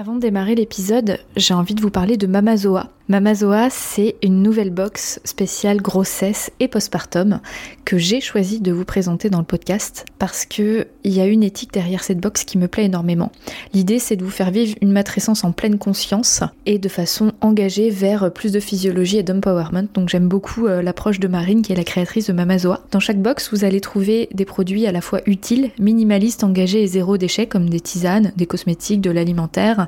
Avant de démarrer l'épisode, j'ai envie de vous parler de Mamazoa. Mamazoa, c'est une nouvelle box spéciale grossesse et postpartum que j'ai choisi de vous présenter dans le podcast parce que il y a une éthique derrière cette box qui me plaît énormément. L'idée, c'est de vous faire vivre une matrescence en pleine conscience et de façon engagée vers plus de physiologie et d'empowerment. Donc j'aime beaucoup euh, l'approche de Marine qui est la créatrice de Mamazoa. Dans chaque box, vous allez trouver des produits à la fois utiles, minimalistes, engagés et zéro déchet comme des tisanes, des cosmétiques, de l'alimentaire,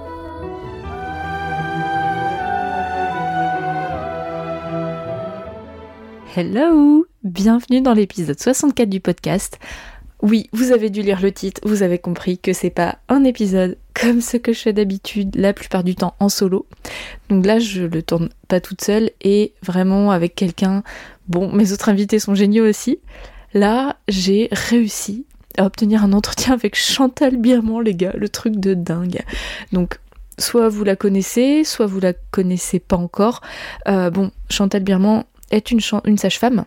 Hello Bienvenue dans l'épisode 64 du podcast. Oui, vous avez dû lire le titre, vous avez compris que c'est pas un épisode comme ce que je fais d'habitude la plupart du temps en solo. Donc là, je le tourne pas toute seule et vraiment avec quelqu'un. Bon, mes autres invités sont géniaux aussi. Là, j'ai réussi à obtenir un entretien avec Chantal Birman, les gars, le truc de dingue. Donc, soit vous la connaissez, soit vous la connaissez pas encore. Euh, bon, Chantal Birman est une, sage-femme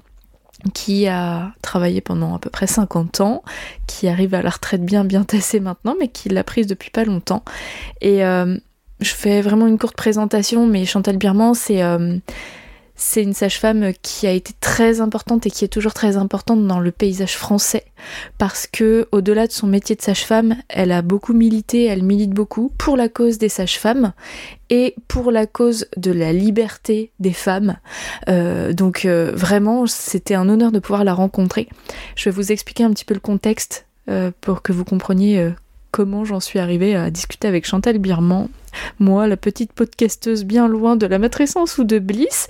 qui a travaillé pendant à peu près 50 ans, qui arrive à la retraite bien bien tassée maintenant, mais qui l'a prise depuis pas longtemps. Et euh, je fais vraiment une courte présentation, mais Chantal Birman, c'est euh, c'est une sage-femme qui a été très importante et qui est toujours très importante dans le paysage français parce que au-delà de son métier de sage-femme, elle a beaucoup milité, elle milite beaucoup pour la cause des sages-femmes et pour la cause de la liberté des femmes. Euh, donc euh, vraiment, c'était un honneur de pouvoir la rencontrer. Je vais vous expliquer un petit peu le contexte euh, pour que vous compreniez comment j'en suis arrivée à discuter avec Chantal Birman. Moi, la petite podcasteuse bien loin de la matrescence ou de Bliss.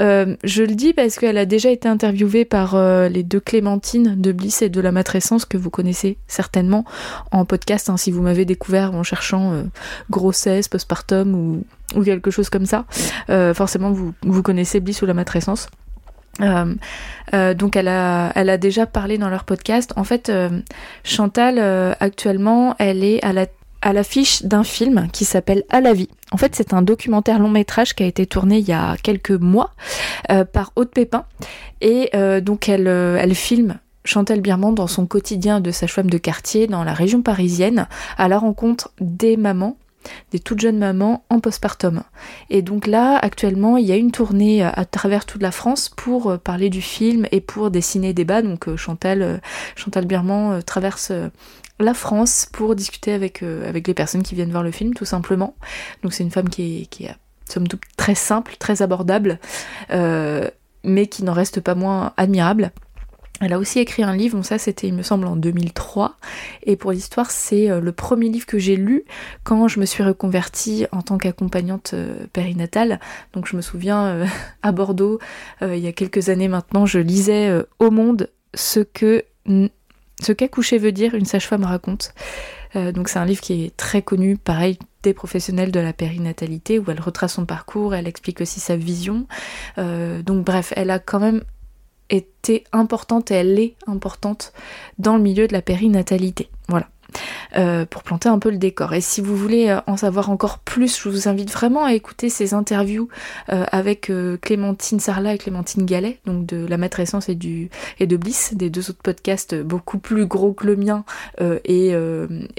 Euh, je le dis parce qu'elle a déjà été interviewée par euh, les deux Clémentines de Bliss et de la matrescence que vous connaissez certainement en podcast hein, si vous m'avez découvert en cherchant euh, grossesse, postpartum ou, ou, quelque chose comme ça. forcément, vous, vous connaissez Bliss ou la matrescence. Euh, euh, donc elle a, déjà parlé dans leur podcast. En fait, euh, Chantal actuellement, elle est à la à l'affiche d'un film qui s'appelle À la vie. En fait, c'est un documentaire long métrage qui a été tourné il y a quelques mois par Aude Pépin. Et donc elle, filme Chantal Birman dans son quotidien de sage-femme de quartier dans la région parisienne à la rencontre des mamans des toutes jeunes mamans en postpartum. Et donc là, actuellement, il y a une tournée euh, à travers toute la France pour euh, parler du film et pour dessiner des bas. Donc euh, Chantal, Chantal Birman traverse la France pour discuter avec, les personnes qui viennent voir le film, tout simplement. Donc c'est une femme qui est, qui est somme toute très simple, très abordable, mais qui n'en reste pas moins admirable. Elle a aussi écrit un livre, ça c'était il me semble en 2003, et pour l'histoire c'est euh, le premier livre que j'ai lu quand je me suis reconvertie en tant qu'accompagnante euh, périnatale. Donc je me souviens euh, à Bordeaux, il y a quelques années maintenant, je lisais au monde ce que ce qu'accoucher veut dire, une sage-femme raconte. donc c'est un livre qui est très connu, pareil, des professionnels de la périnatalité, où elle retrace son parcours, elle explique aussi sa vision. donc bref, elle a quand même était importante et elle est importante dans le milieu de la périnatalité. Voilà. Euh, pour planter un peu le décor. Et si vous voulez euh, en savoir encore plus, je vous invite vraiment à écouter ces interviews euh, avec Clémentine Sarla et Clémentine Gallet, donc de La Matrescence et, de Bliss, des deux autres podcasts beaucoup plus gros que le mien. Et,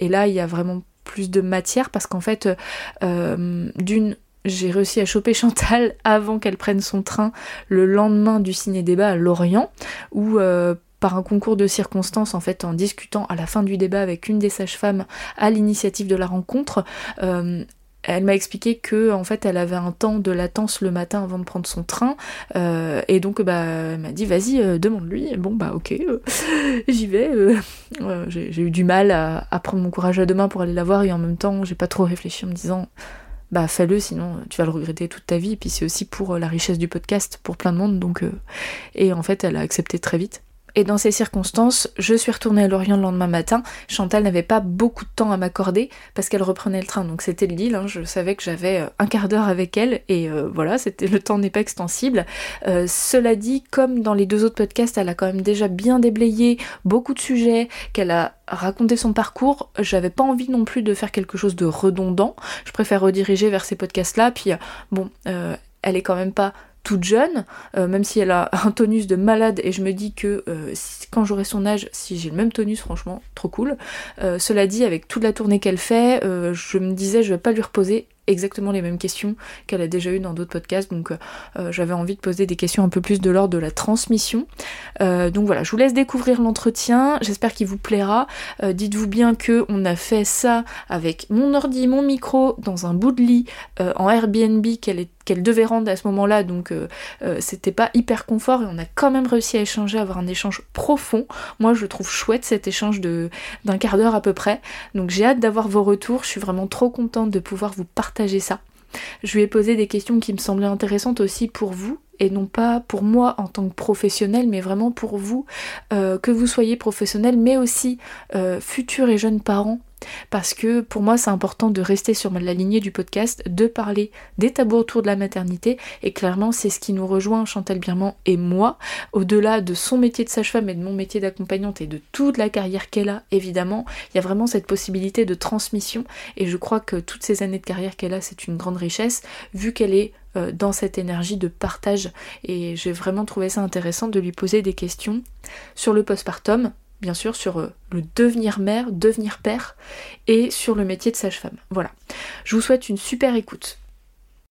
là, il y a vraiment plus de matière parce qu'en fait, d'une j'ai réussi à choper Chantal avant qu'elle prenne son train le lendemain du ciné-débat à Lorient, où euh, par un concours de circonstances, en fait, en discutant à la fin du débat avec une des sages-femmes à l'initiative de la rencontre, euh, elle m'a expliqué que en fait elle avait un temps de latence le matin avant de prendre son train. Euh, et donc bah elle m'a dit vas-y demande-lui. Bon bah ok, j'y vais. j'ai eu du mal à, à, prendre mon courage à deux mains pour aller la voir et en même temps j'ai pas trop réfléchi en me disant bah fais-le sinon tu vas le regretter toute ta vie. Et puis c'est aussi pour la richesse du podcast pour plein de monde donc et en fait elle a accepté très vite et dans ces circonstances, je suis retournée à Lorient le lendemain matin. Chantal n'avait pas beaucoup de temps à m'accorder parce qu'elle reprenait le train. Donc c'était le deal, hein. je savais que j'avais euh, un quart d'heure avec elle et euh, voilà, c'était le temps n'est pas extensible. Euh, cela dit, comme dans les deux autres podcasts, elle a quand même déjà bien déblayé beaucoup de sujets, qu'elle a raconté son parcours, j'avais pas envie non plus de faire quelque chose de redondant. Je préfère rediriger vers ces podcasts-là. Puis bon, elle est quand même pas toute jeune, euh, même si elle a un tonus de malade et je me dis que euh, quand j'aurai son âge, si j'ai le même tonus, franchement, trop cool. Euh, cela dit, avec toute la tournée qu'elle fait, je me disais je vais pas lui reposer exactement les mêmes questions qu'elle a déjà eues dans d'autres podcasts, donc j'avais envie de poser des questions un peu plus de l'ordre de la transmission. donc voilà, je vous laisse découvrir l'entretien, j'espère qu'il vous plaira. Dites-vous bien que on a fait ça avec mon ordi, mon micro, dans un bout de lit, en Airbnb qu'elle qu'elle devait rendre à ce moment-là, donc euh, euh, c'était pas hyper confort et on a quand même réussi à échanger, à avoir un échange profond. Moi je trouve chouette cet échange d'un quart d'heure à peu près. Donc j'ai hâte d'avoir vos retours, je suis vraiment trop contente de pouvoir vous partager ça. Je lui ai posé des questions qui me semblaient intéressantes aussi pour vous et non pas pour moi en tant que professionnel, mais vraiment pour vous, euh, que vous soyez professionnel, mais aussi futurs et jeunes parents parce que pour moi c'est important de rester sur la lignée du podcast, de parler des tabous autour de la maternité. Et clairement c'est ce qui nous rejoint Chantal Birman et moi, au-delà de son métier de sage-femme et de mon métier d'accompagnante et de toute la carrière qu'elle a évidemment, il y a vraiment cette possibilité de transmission. Et je crois que toutes ces années de carrière qu'elle a c'est une grande richesse vu qu'elle est euh, dans cette énergie de partage. Et j'ai vraiment trouvé ça intéressant de lui poser des questions sur le postpartum, bien sûr sur euh, le devenir mère, devenir père et sur le métier de sage-femme. Voilà. Je vous souhaite une super écoute.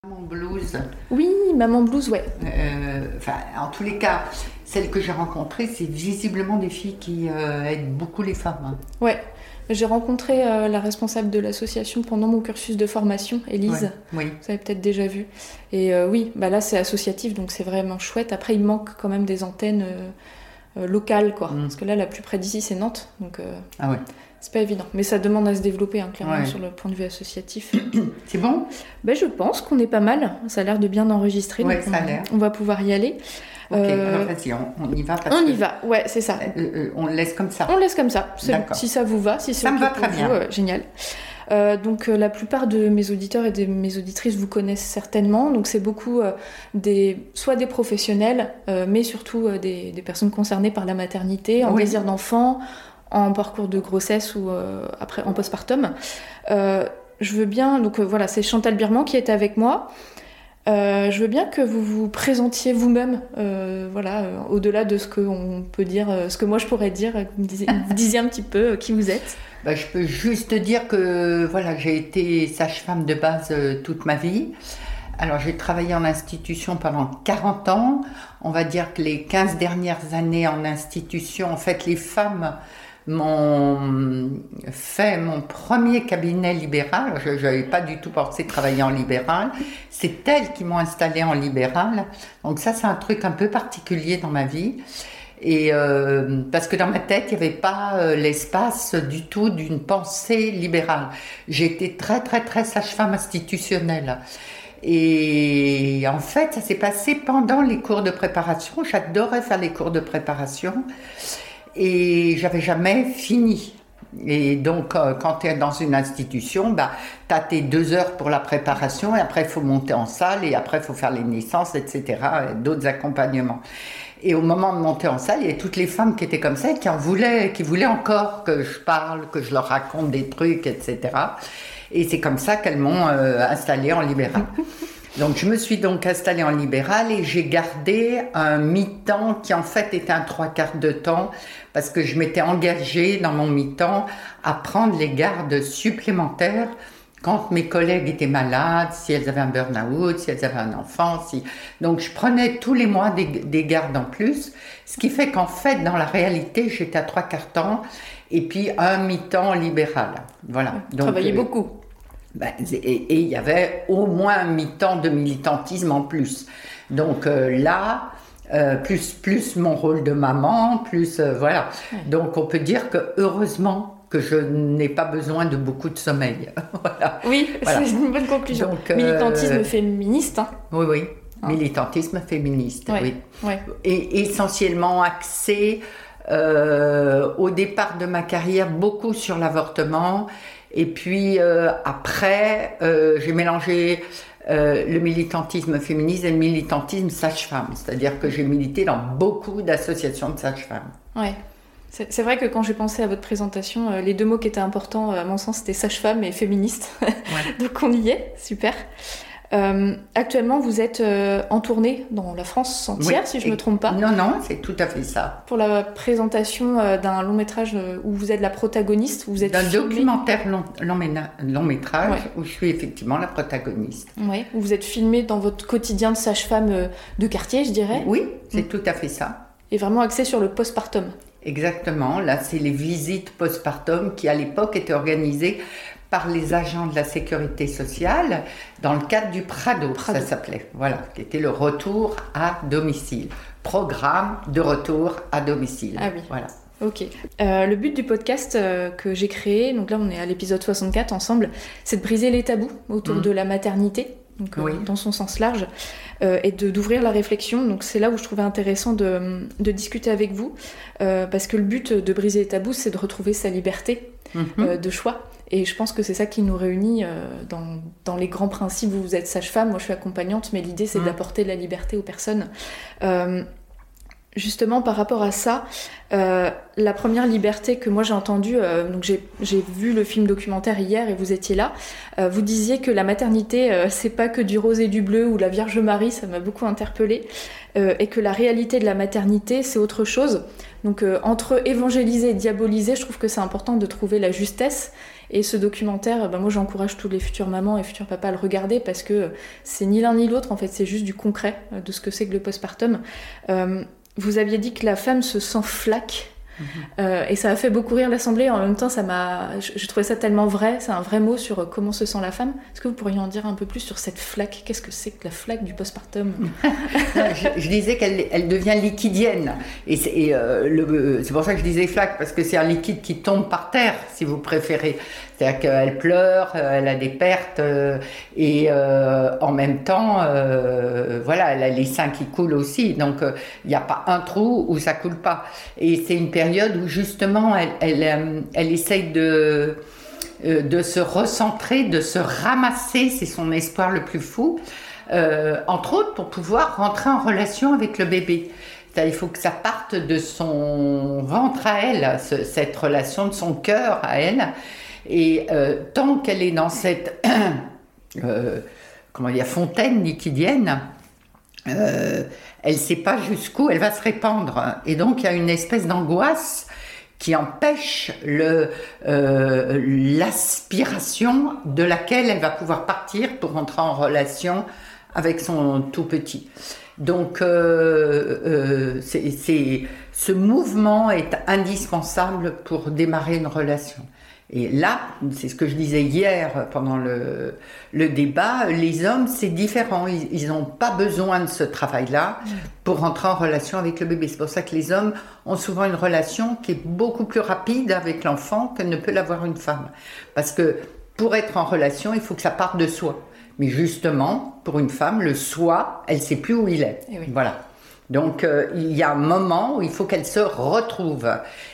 Maman blues. Oui, maman blues, ouais. Euh, enfin, en tous les cas, celles que j'ai rencontrées, c'est visiblement des filles qui euh, aident beaucoup les femmes. Hein. Ouais. J'ai rencontré la responsable de l'association pendant mon cursus de formation, Elise. oui. Vous avez peut-être déjà vu. Et oui, bah là c'est associatif, donc c'est vraiment chouette. Après, il manque quand même des antennes euh, local quoi. Mm. Parce que là, la plus près d'ici, c'est Nantes. Donc, euh, ah ouais. C'est pas évident. Mais ça demande à se développer, hein, clairement, sur le point de vue associatif. c'est bon? Ben, Je pense qu'on est pas mal. Ça a l'air de bien enregistrer. Ouais, ça a l'air. On va pouvoir y aller. Ok, euh, alors vas-y, on, y va. on y va, ouais, c'est ça. on laisse comme ça. On laisse comme ça. Si ça vous va, si ça me va très bien. génial. Euh, donc euh, la plupart de mes auditeurs et de mes auditrices vous connaissent certainement. Donc c'est beaucoup euh, des, soit des professionnels, mais surtout des, personnes concernées par la maternité, en désir d'enfant, en parcours de grossesse ou après en postpartum. je veux bien, donc voilà, c'est Chantal Birman qui est avec moi. je veux bien que vous vous présentiez vous-même, voilà, au-delà de ce qu'on peut dire, ce que moi je pourrais dire, vous me disiez un petit peu qui vous êtes. Bah, je peux juste dire que voilà, j'ai été sage-femme de base euh, toute ma vie. Alors j'ai travaillé en institution pendant 40 ans. On va dire que les 15 dernières années en institution, en fait, les femmes m'ont fait mon premier cabinet libéral. Je n'avais pas du tout pensé travailler en libéral. C'est elles qui m'ont installé en libéral. Donc ça, c'est un truc un peu particulier dans ma vie. Et euh, parce que dans ma tête, il n'y avait pas euh, l'espace du tout d'une pensée libérale. J'étais très, très, très sage-femme institutionnelle. Et en fait, ça s'est passé pendant les cours de préparation. J'adorais faire les cours de préparation. Et j'avais jamais fini. Et donc, euh, quand tu es dans une institution, bah, tu as tes deux heures pour la préparation, et après, il faut monter en salle, et après, il faut faire les naissances, etc., d'autres accompagnements. Et au moment de monter en salle, il y a toutes les femmes qui étaient comme ça, qui en voulaient, qui voulaient encore que je parle, que je leur raconte des trucs, etc. Et c'est comme ça qu'elles m'ont euh, installée en libéral. Donc je me suis donc installée en libéral et j'ai gardé un mi-temps qui en fait était un trois quarts de temps parce que je m'étais engagée dans mon mi-temps à prendre les gardes supplémentaires quand mes collègues étaient malades, si elles avaient un burn-out, si elles avaient un enfant, si... donc je prenais tous les mois des, gardes en plus, ce qui fait qu'en fait, dans la réalité, j'étais à trois quarts temps et puis un mi-temps libéral. Voilà. Donc, travaillais euh, beaucoup. Ben, et il y avait au moins un mi-temps de militantisme en plus. Donc euh, là, euh, plus, plus mon rôle de maman, plus euh, voilà. Donc on peut dire que heureusement que je n'ai pas besoin de beaucoup de sommeil. voilà. Oui, c'est une bonne conclusion. Donc, Militantisme féministe. Hein. Oui, oui. Ah. Militantisme féministe, oui. Et essentiellement axé au départ de ma carrière beaucoup sur l'avortement. Et puis après, j'ai mélangé euh, le militantisme féministe et le militantisme sage-femme. C'est-à-dire que j'ai milité dans beaucoup d'associations de sages-femmes. Ouais. C'est vrai que quand j'ai pensé à votre présentation, euh, les deux mots qui étaient importants, à mon sens, c'était sage-femme et féministe. Donc on y est, super. Euh, actuellement, vous êtes euh, en tournée dans la France entière, si je ne me trompe pas. Non, non, c'est tout à fait ça. Pour la présentation euh, d'un long métrage où vous êtes la protagoniste, vous êtes d'un documentaire long, long, métrage où je suis effectivement la protagoniste. Oui, où vous êtes filmée dans votre quotidien de sage-femme de quartier, je dirais. Oui, c'est mm. tout à fait ça. Et vraiment axé sur le postpartum. Exactement. Là, c'est les visites postpartum qui, à l'époque, étaient organisées par les agents de la sécurité sociale dans le cadre du Prado, ça s'appelait, voilà, qui était le retour à domicile, programme de retour à domicile. Ah oui. Voilà. Ok. Euh, le but du podcast euh, que j'ai créé, donc là on est à l'épisode 64 ensemble, c'est de briser les tabous autour mmh. de la maternité, donc, euh, dans son sens large, et d'ouvrir la réflexion. Donc c'est là où je trouvais intéressant de, de discuter avec vous, parce que le but de briser les tabous, c'est de retrouver sa liberté mmh. de choix. Et je pense que c'est ça qui nous réunit euh, dans, dans, les grands principes. Vous, êtes sage-femme, moi je suis accompagnante, mais l'idée c'est d'apporter de la liberté aux personnes. Euh, justement, par rapport à ça, euh, la première liberté que moi j'ai entendue, donc j'ai vu le film documentaire hier et vous étiez là, vous disiez que la maternité c'est pas que du rose et du bleu ou la Vierge Marie, ça m'a beaucoup interpellée, et que la réalité de la maternité c'est autre chose. Donc entre évangéliser et diaboliser, je trouve que c'est important de trouver la justesse et ce documentaire, ben moi j'encourage tous les futures mamans et futurs papas à le regarder parce que c'est ni l'un ni l'autre, en fait, c'est juste du concret euh, de ce que c'est que le postpartum. Vous aviez dit que la femme se sent flaque euh, et ça a fait beaucoup rire l'Assemblée. En même temps, ça m'a, je, trouvais ça tellement vrai. C'est un vrai mot sur euh, comment se sent la femme. Est-ce que vous pourriez en dire un peu plus sur cette flaque? Qu'est-ce que c'est que la flaque du postpartum? Je, disais qu'elle elle devient liquidienne. Et euh, c'est pour ça que je disais flaque, parce que c'est un liquide qui tombe par terre, si vous préférez. C'est-à-dire qu'elle pleure, elle a des pertes, et en même temps, voilà, elle a les seins qui coulent aussi. Donc, il n'y a pas un trou où ça coule pas. Et c'est une période où justement elle, elle, euh, essaye de, euh, se recentrer, de se ramasser, c'est son espoir le plus fou, euh, entre autres pour pouvoir rentrer en relation avec le bébé. Il faut que ça parte de son ventre à elle, cette relation de son cœur à elle. Et tant qu'elle est dans cette comment dire, fontaine liquidienne, elle ne sait pas jusqu'où elle va se répandre. Et donc il y a une espèce d'angoisse qui empêche euh, l'aspiration de laquelle elle va pouvoir partir pour entrer en relation avec son tout petit. Donc euh, euh, ce mouvement est indispensable pour démarrer une relation. Et là, c'est ce que je disais hier pendant le, le débat, les hommes, c'est différent. Ils n'ont pas besoin de ce travail-là pour rentrer en relation avec le bébé. C'est pour ça que les hommes ont souvent une relation qui est beaucoup plus rapide avec l'enfant que ne peut l'avoir une femme. Parce que pour être en relation, il faut que ça parte de soi. Mais justement, pour une femme, le soi, elle sait plus où il est. Eh voilà. Donc euh, il y a un moment où il faut qu'elle se retrouve.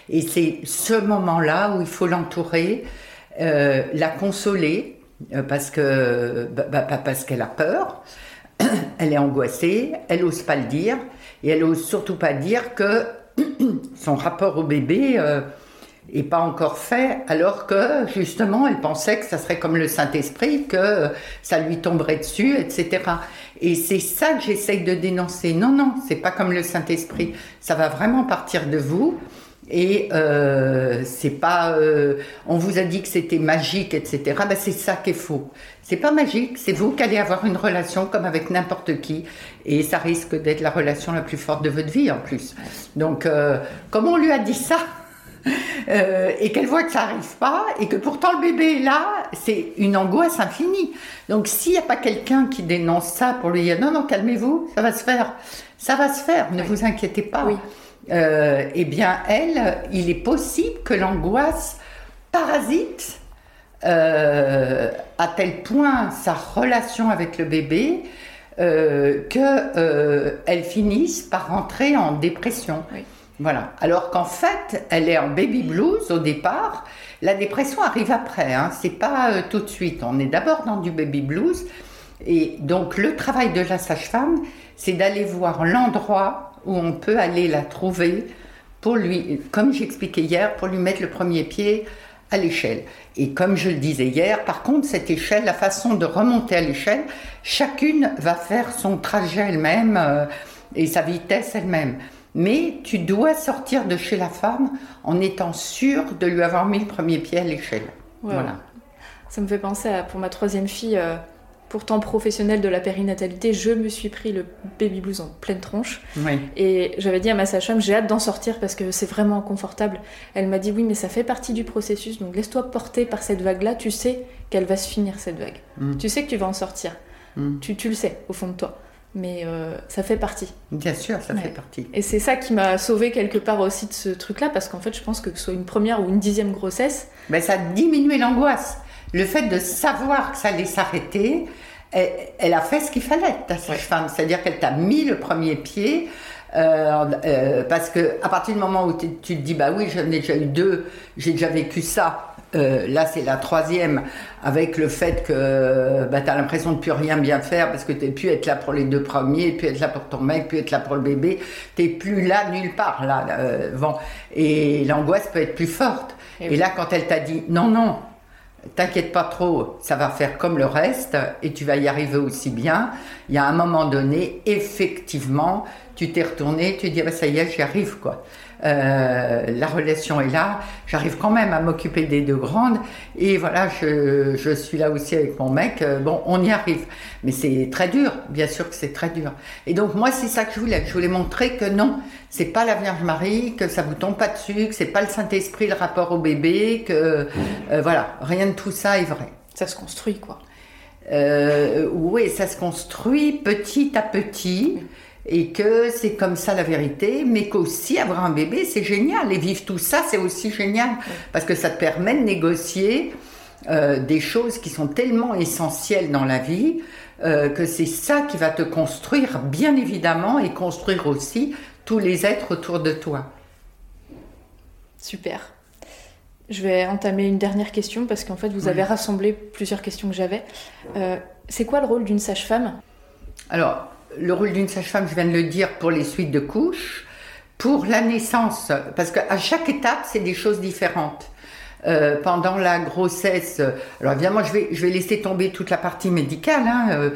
Et c'est ce moment-là où il faut l'entourer, euh, la consoler, euh, parce que bah, bah, parce qu'elle a peur, elle est angoissée, elle n'ose pas le dire, et elle n'ose surtout pas dire que son rapport au bébé et pas encore fait, alors que justement elle pensait que ça serait comme le Saint-Esprit, que ça lui tomberait dessus, etc. Et c'est ça que j'essaye de dénoncer. Non, non, c'est pas comme le Saint-Esprit. Ça va vraiment partir de vous. Et euh, c'est pas, euh, on vous a dit que c'était magique, etc. Ben c'est ça qui est faux. C'est pas magique. C'est vous qui allez avoir une relation comme avec n'importe qui, et ça risque d'être la relation la plus forte de votre vie en plus. Donc, euh, comme on lui a dit ça, Euh, et qu'elle voit que ça n'arrive pas, et que pourtant le bébé est là, c'est une angoisse infinie. Donc s'il n'y a pas quelqu'un qui dénonce ça pour lui dire non, non, calmez-vous, ça va se faire, Ça va se faire, ne vous inquiétez pas. Euh, eh bien, elle, il est possible que l'angoisse parasite euh, à tel point sa relation avec le bébé euh, qu'elle finisse par rentrer en dépression. Voilà. Alors qu'en fait, elle est en baby blues au départ. La dépression arrive après, hein. c'est pas tout de suite. On est d'abord dans du baby blues. Et donc, le travail de la sage-femme, c'est d'aller voir l'endroit où on peut aller la trouver pour lui, comme j'expliquais hier, pour lui mettre le premier pied à l'échelle. Et comme je le disais hier, par contre, cette échelle, la façon de remonter à l'échelle, chacune va faire son trajet elle-même euh, et sa vitesse elle-même. Mais tu dois sortir de chez la femme en étant sûr de lui avoir mis le premier pied à l'échelle. Voilà. Ça me fait penser à, pour ma troisième fille, euh, pourtant professionnelle de la périnatalité, je me suis pris le baby blues en pleine tronche. Et j'avais dit à ma sage-femme, j'ai hâte d'en sortir parce que c'est vraiment inconfortable. Elle m'a dit oui, mais ça fait partie du processus, donc laisse-toi porter par cette vague-là. Tu sais qu'elle va se finir cette vague. Mm. Tu sais que tu vas en sortir. Mm. Tu, tu, le sais au fond de toi. Mais euh, ça fait partie. Bien sûr, ça fait partie. Et c'est ça qui m'a sauvé quelque part aussi de ce truc-là, parce qu'en fait, je pense que ce soit une première ou une dixième grossesse. Ben, ça a diminué l'angoisse. Le fait de savoir que ça allait s'arrêter, elle, a fait ce qu'il fallait, ta sage-femme. C'est-à-dire qu'elle t'a mis le premier pied. Euh, euh, parce que à partir du moment où tu te dis bah oui j'en ai déjà eu deux j'ai déjà vécu ça euh, là c'est la troisième avec le fait que bah, tu as l'impression de plus rien bien faire parce que tu plus être là pour les deux premiers plus être là pour ton mec plus être là pour le bébé tu plus là nulle part là bon. et l'angoisse peut être plus forte et, et là quand elle t'a dit non non T'inquiète pas trop, ça va faire comme le reste et tu vas y arriver aussi bien. Il y a un moment donné, effectivement, tu t'es retourné, tu dis bah, ça y est, j'y arrive quoi. Euh, la relation est là, j'arrive quand même à m'occuper des deux grandes et voilà, je, suis là aussi avec mon mec. Euh, bon, on y arrive, mais c'est très dur, bien sûr que c'est très dur. Et donc moi, c'est ça que je voulais, je voulais montrer que non, c'est pas la Vierge Marie, que ça vous tombe pas dessus, que c'est pas le Saint Esprit le rapport au bébé, que euh, voilà, rien de tout ça est vrai. Ça se construit quoi. oui, ça se construit petit à petit et que c'est comme ça la vérité, mais qu'aussi avoir un bébé, c'est génial. Et vivre tout ça, c'est aussi génial, parce que ça te permet de négocier euh, des choses qui sont tellement essentielles dans la vie, euh, que c'est ça qui va te construire, bien évidemment, et construire aussi tous les êtres autour de toi. Super. Je vais entamer une dernière question, parce qu'en fait, vous avez rassemblé plusieurs questions que j'avais. Euh, c'est quoi le rôle d'une sage-femme? Alors, le rôle d'une sage-femme, je viens de le dire, pour les suites de couches, pour la naissance, parce qu'à chaque étape, c'est des choses différentes. Euh, pendant la grossesse, alors évidemment, je vais, je vais laisser tomber toute la partie médicale. Hein, euh,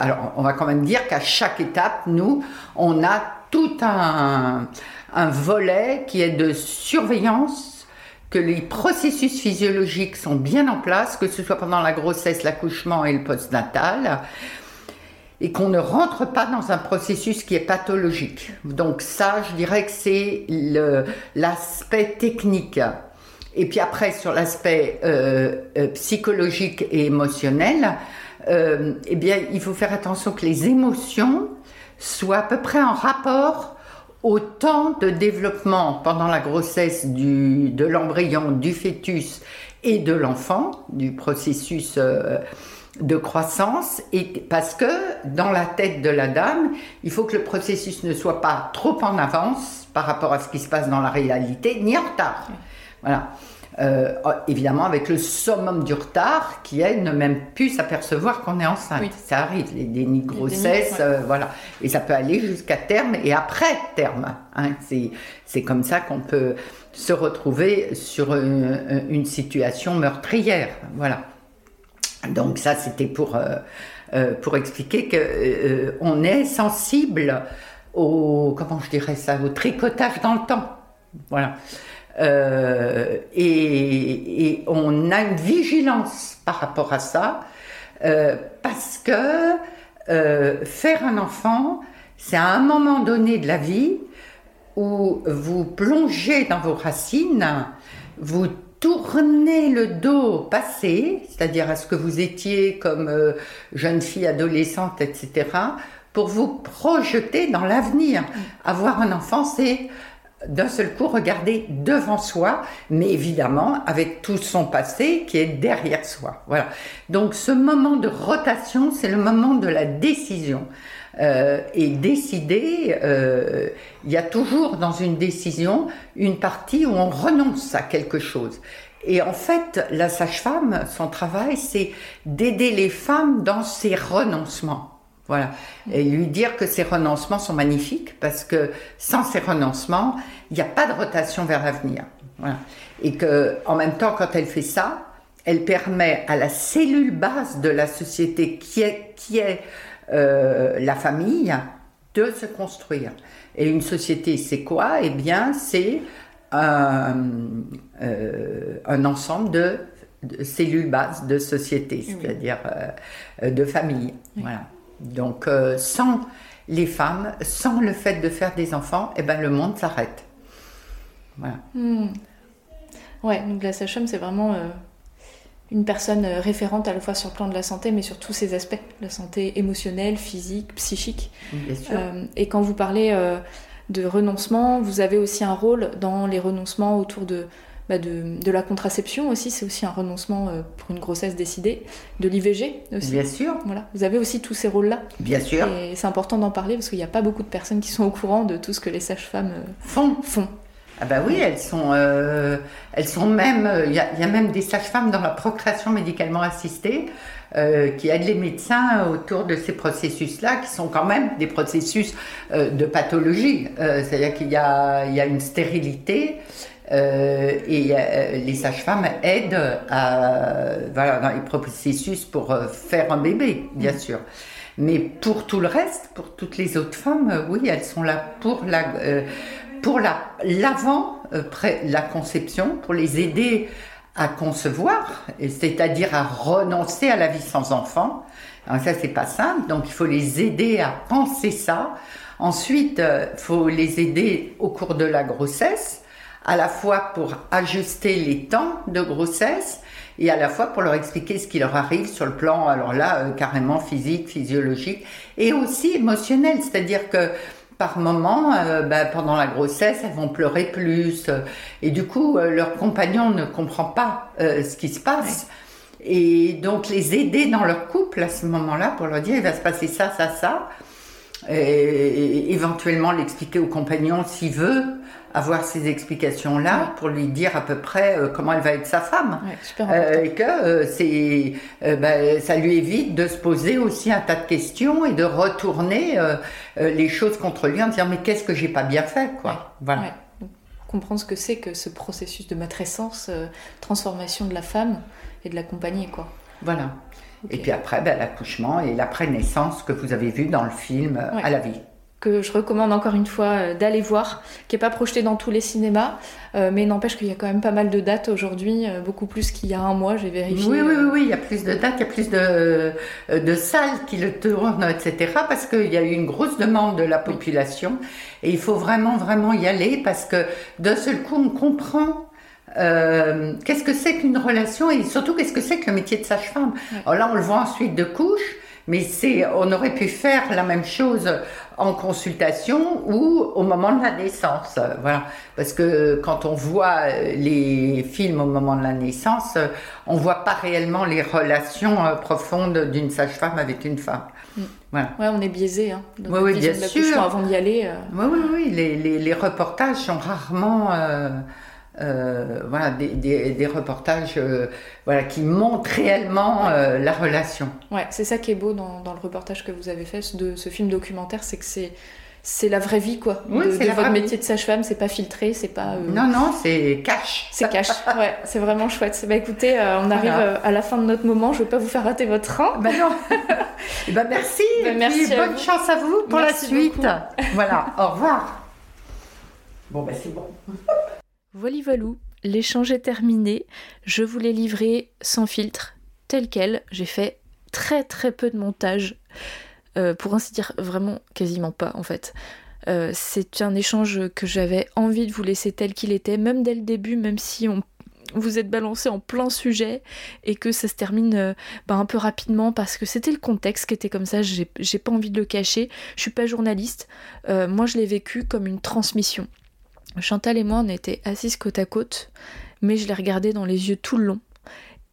alors, on va quand même dire qu'à chaque étape, nous, on a tout un, un volet qui est de surveillance que les processus physiologiques sont bien en place, que ce soit pendant la grossesse, l'accouchement et le postnatal, et qu'on ne rentre pas dans un processus qui est pathologique. Donc ça, je dirais que c'est l'aspect technique. Et puis après, sur l'aspect euh, euh, psychologique et émotionnel, euh, eh bien, il faut faire attention que les émotions soient à peu près en rapport au temps de développement pendant la grossesse du, de l'embryon, du fœtus et de l'enfant, du processus de croissance et parce que dans la tête de la dame, il faut que le processus ne soit pas trop en avance par rapport à ce qui se passe dans la réalité, ni en retard. Voilà. Euh, évidemment, avec le summum du retard qui est ne même plus s'apercevoir qu'on est enceinte. Ça arrive, les dénis de grossesse, euh, voilà. Et ça peut aller jusqu'à terme et après terme. Hein. C'est comme ça qu'on peut se retrouver sur une, une situation meurtrière. Voilà. Donc ça, c'était pour, euh, euh, pour expliquer qu'on euh, on est sensible au, comment je dirais ça, au tricotage dans le temps. Voilà. Et, on a une vigilance par rapport à ça, parce que faire un enfant, c'est à un moment donné de la vie où vous plongez dans vos racines, vous tournez le dos passé, c'est-à-dire à ce que vous étiez comme euh, jeune fille, adolescente, etc., pour vous projeter dans l'avenir. Avoir un enfant, c'est d'un seul coup regarder devant soi, mais évidemment avec tout son passé qui est derrière soi. Voilà. Donc ce moment de rotation, c'est le moment de la décision. Euh, et décider, euh, il y a toujours dans une décision une partie où on renonce à quelque chose. Et en fait, la sage-femme, son travail, c'est d'aider les femmes dans ces renoncements. Voilà. Et lui dire que ces renoncements sont magnifiques parce que sans ces renoncements, il n'y a pas de rotation vers l'avenir. Voilà. Et que, en même temps, quand elle fait ça, elle permet à la cellule base de la société qui est euh, la famille de se construire. Et une société, c'est quoi? Eh bien, c'est un, euh, un ensemble de, cellules bases de société, c'est-à-dire euh, de famille. Voilà. Donc, sans les femmes, sans le fait de faire des enfants, eh ben, le monde s'arrête. Voilà. Hmm. Ouais, donc la sage c'est vraiment une personne euh, référente à la fois sur le plan de la santé, mais sur tous ces aspects, la santé émotionnelle, physique, psychique. Euh, et quand vous parlez euh, de renoncement, vous avez aussi un rôle dans les renoncements autour de, bah, de, la contraception aussi, c'est aussi un renoncement pour une grossesse décidée, de l'IVG aussi. Bien sûr. Voilà. Vous avez aussi tous ces rôles-là. Bien sûr. Et c'est important d'en parler parce qu'il n'y a pas beaucoup de personnes qui sont au courant de tout ce que les sages-femmes font. font. Ah bah oui, elles sont, euh, elles sont même, il y, a même des sages-femmes dans la procréation médicalement assistée euh, qui aident les médecins autour de ces processus-là, qui sont quand même des processus euh, de pathologie. C'est-à-dire qu'il y y a une stérilité. et les sages-femmes aident à, voilà, dans les processus pour faire un bébé, bien sûr. Mais pour tout le reste, pour toutes les autres femmes, oui, elles sont là pour la, pour l'avant, euh, la conception, pour les aider à concevoir, c'est-à-dire à renoncer à la vie sans enfant. Alors ça, c'est pas simple, donc il faut les aider à penser ça. Ensuite, il euh, faut les aider au cours de la grossesse, à la fois pour ajuster les temps de grossesse et à la fois pour leur expliquer ce qui leur arrive sur le plan, alors là, euh, carrément physique, physiologique, et aussi émotionnel, c'est-à-dire que par moment, euh, bah, pendant la grossesse, elles vont pleurer plus. Euh, et du coup, euh, leur compagnon ne comprend pas ce qui se passe. Et donc, les aider dans leur couple à ce moment-là pour leur dire, il va se passer ça, ça, ça. Et, éventuellement l'expliquer au compagnon s'il veut avoir ces explications-là pour lui dire à peu près euh, comment elle va être sa femme. Euh, et que euh, c'est, bah, ça lui évite de se poser aussi un tas de questions et de retourner les choses contre lui en disant mais qu'est-ce que j'ai pas bien fait quoi. Voilà. Comprendre ce que c'est que ce processus de matrescence, transformation de la femme et de l'accompagner quoi. Voilà. Et puis après, ben, l'accouchement et l'après-naissance que vous avez vu dans le film À la vie que je recommande encore une fois euh, d'aller voir, qui n'est pas projeté dans tous les cinémas, euh, mais n'empêche qu'il y a quand même pas mal de dates aujourd'hui, euh, beaucoup plus qu'il y a un mois, j'ai vérifié. Oui, oui, oui, il y a plus de dates, il y a plus de, de salles qui le tournent, etc., parce qu'il y a eu une grosse demande de la population, et il faut vraiment, vraiment y aller, parce que d'un seul coup, on comprend qu'est-ce que c'est qu'une relation et surtout qu'est-ce que c'est que le métier de sage-femme? Alors là, on le voit ensuite de couche, mais c'est, on aurait pu faire la même chose en consultation ou au moment de la naissance. Voilà. Parce que quand on voit les films au moment de la naissance, on voit pas réellement les relations euh, profondes d'une sage-femme avec une femme. Mm. Voilà. Ouais, on est biaisé. Hein, oui, oui, bien sûr. Avant d'y aller. Euh. Oui, oui, oui. Les, les, les, reportages sont rarement. Euh, euh, voilà, des, des, reportages euh, voilà, qui montrent réellement euh, la relation. Ouais, c'est ça qui est beau dans, dans, le reportage que vous avez fait de ce film documentaire, c'est que c'est c'est la vraie vie quoi. Oui, votre métier de sage-femme, c'est pas filtré, c'est pas. Non non, c'est cash. C'est cash. ouais, c'est vraiment chouette. Bah écoutez, on arrive à la fin de notre moment. Je vais pas vous faire rater votre train. Bah non. bah merci. Bah, merci. bonne chance à vous pour la suite. voilà. Au revoir. Bon bah c'est bon. Voilà, voilou, l'échange est terminé. Je vous l'ai livré sans filtre, tel quel. J'ai fait très très peu de montage. Euh, pour ainsi dire, vraiment quasiment pas en fait. Euh, c'est un échange que j'avais envie de vous laisser tel qu'il était, même dès le début, même si on, vous êtes balancé en plein sujet et que ça se termine euh, bah, un peu rapidement parce que c'était le contexte qui était comme ça, j'ai pas envie de le cacher, je suis pas journaliste, moi je l'ai vécu comme une transmission. Chantal et moi on était assises côte à côte, mais je l'ai regardé dans les yeux tout le long.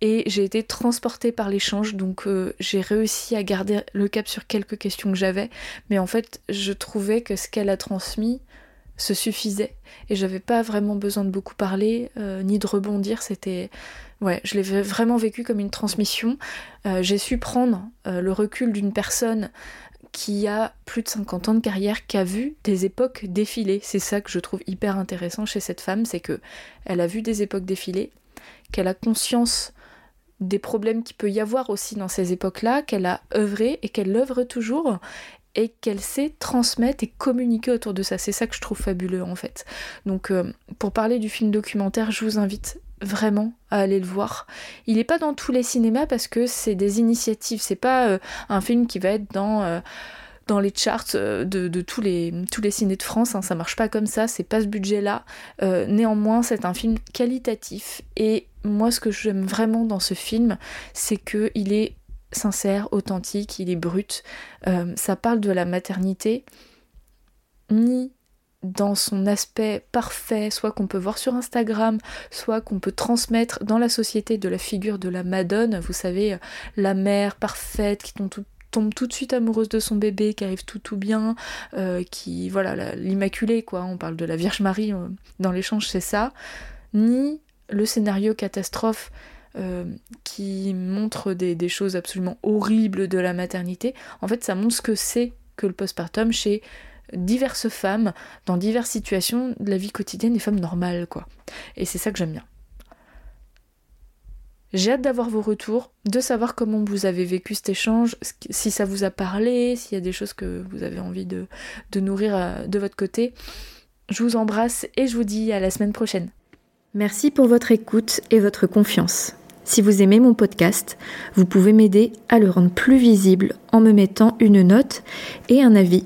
Et j'ai été transportée par l'échange, donc euh, j'ai réussi à garder le cap sur quelques questions que j'avais, mais en fait je trouvais que ce qu'elle a transmis se suffisait. Et j'avais pas vraiment besoin de beaucoup parler euh, ni de rebondir, c'était ouais, je l'ai vraiment vécu comme une transmission. Euh, j'ai su prendre le recul d'une personne qui a plus de 50 ans de carrière, qui a vu des époques défiler. C'est ça que je trouve hyper intéressant chez cette femme, c'est que elle a vu des époques défiler, qu'elle a conscience des problèmes qu'il peut y avoir aussi dans ces époques-là, qu'elle a œuvré et qu'elle œuvre toujours et qu'elle sait transmettre et communiquer autour de ça. C'est ça que je trouve fabuleux en fait. Donc euh, pour parler du film documentaire, je vous invite vraiment à aller le voir. Il n'est pas dans tous les cinémas parce que c'est des initiatives, c'est pas euh, un film qui va être dans... Euh, dans les charts euh, de, tous, les, tous les de France. Hein, ça marche pas comme ça, c'est pas ce budget-là. Néanmoins, c'est un film qualitatif. Et moi, ce que j'aime vraiment dans ce film, c'est qu'il est sincère, authentique, il est brut. Ça parle de la maternité, ni dans son aspect parfait, soit qu'on peut voir sur Instagram, soit qu'on peut transmettre dans la société de la figure de la Madone, vous savez, la mère parfaite qui tombe tout de suite amoureuse de son bébé, qui arrive tout tout bien, euh, qui voilà l'immaculée quoi. On parle de la Vierge Marie euh, dans l'échange, c'est ça. Ni le scénario catastrophe euh, qui montre des, choses absolument horribles de la maternité. En fait, ça montre ce que c'est que le postpartum chez diverses femmes dans diverses situations de la vie quotidienne des femmes normales quoi. Et c'est ça que j'aime bien. J'ai hâte d'avoir vos retours, de savoir comment vous avez vécu cet échange, si ça vous a parlé, s'il y a des choses que vous avez envie de, nourrir euh, de votre côté. Je vous embrasse et je vous dis à la semaine prochaine. Merci pour votre écoute et votre confiance. Si vous aimez mon podcast, vous pouvez m'aider à le rendre plus visible en me mettant une note et un avis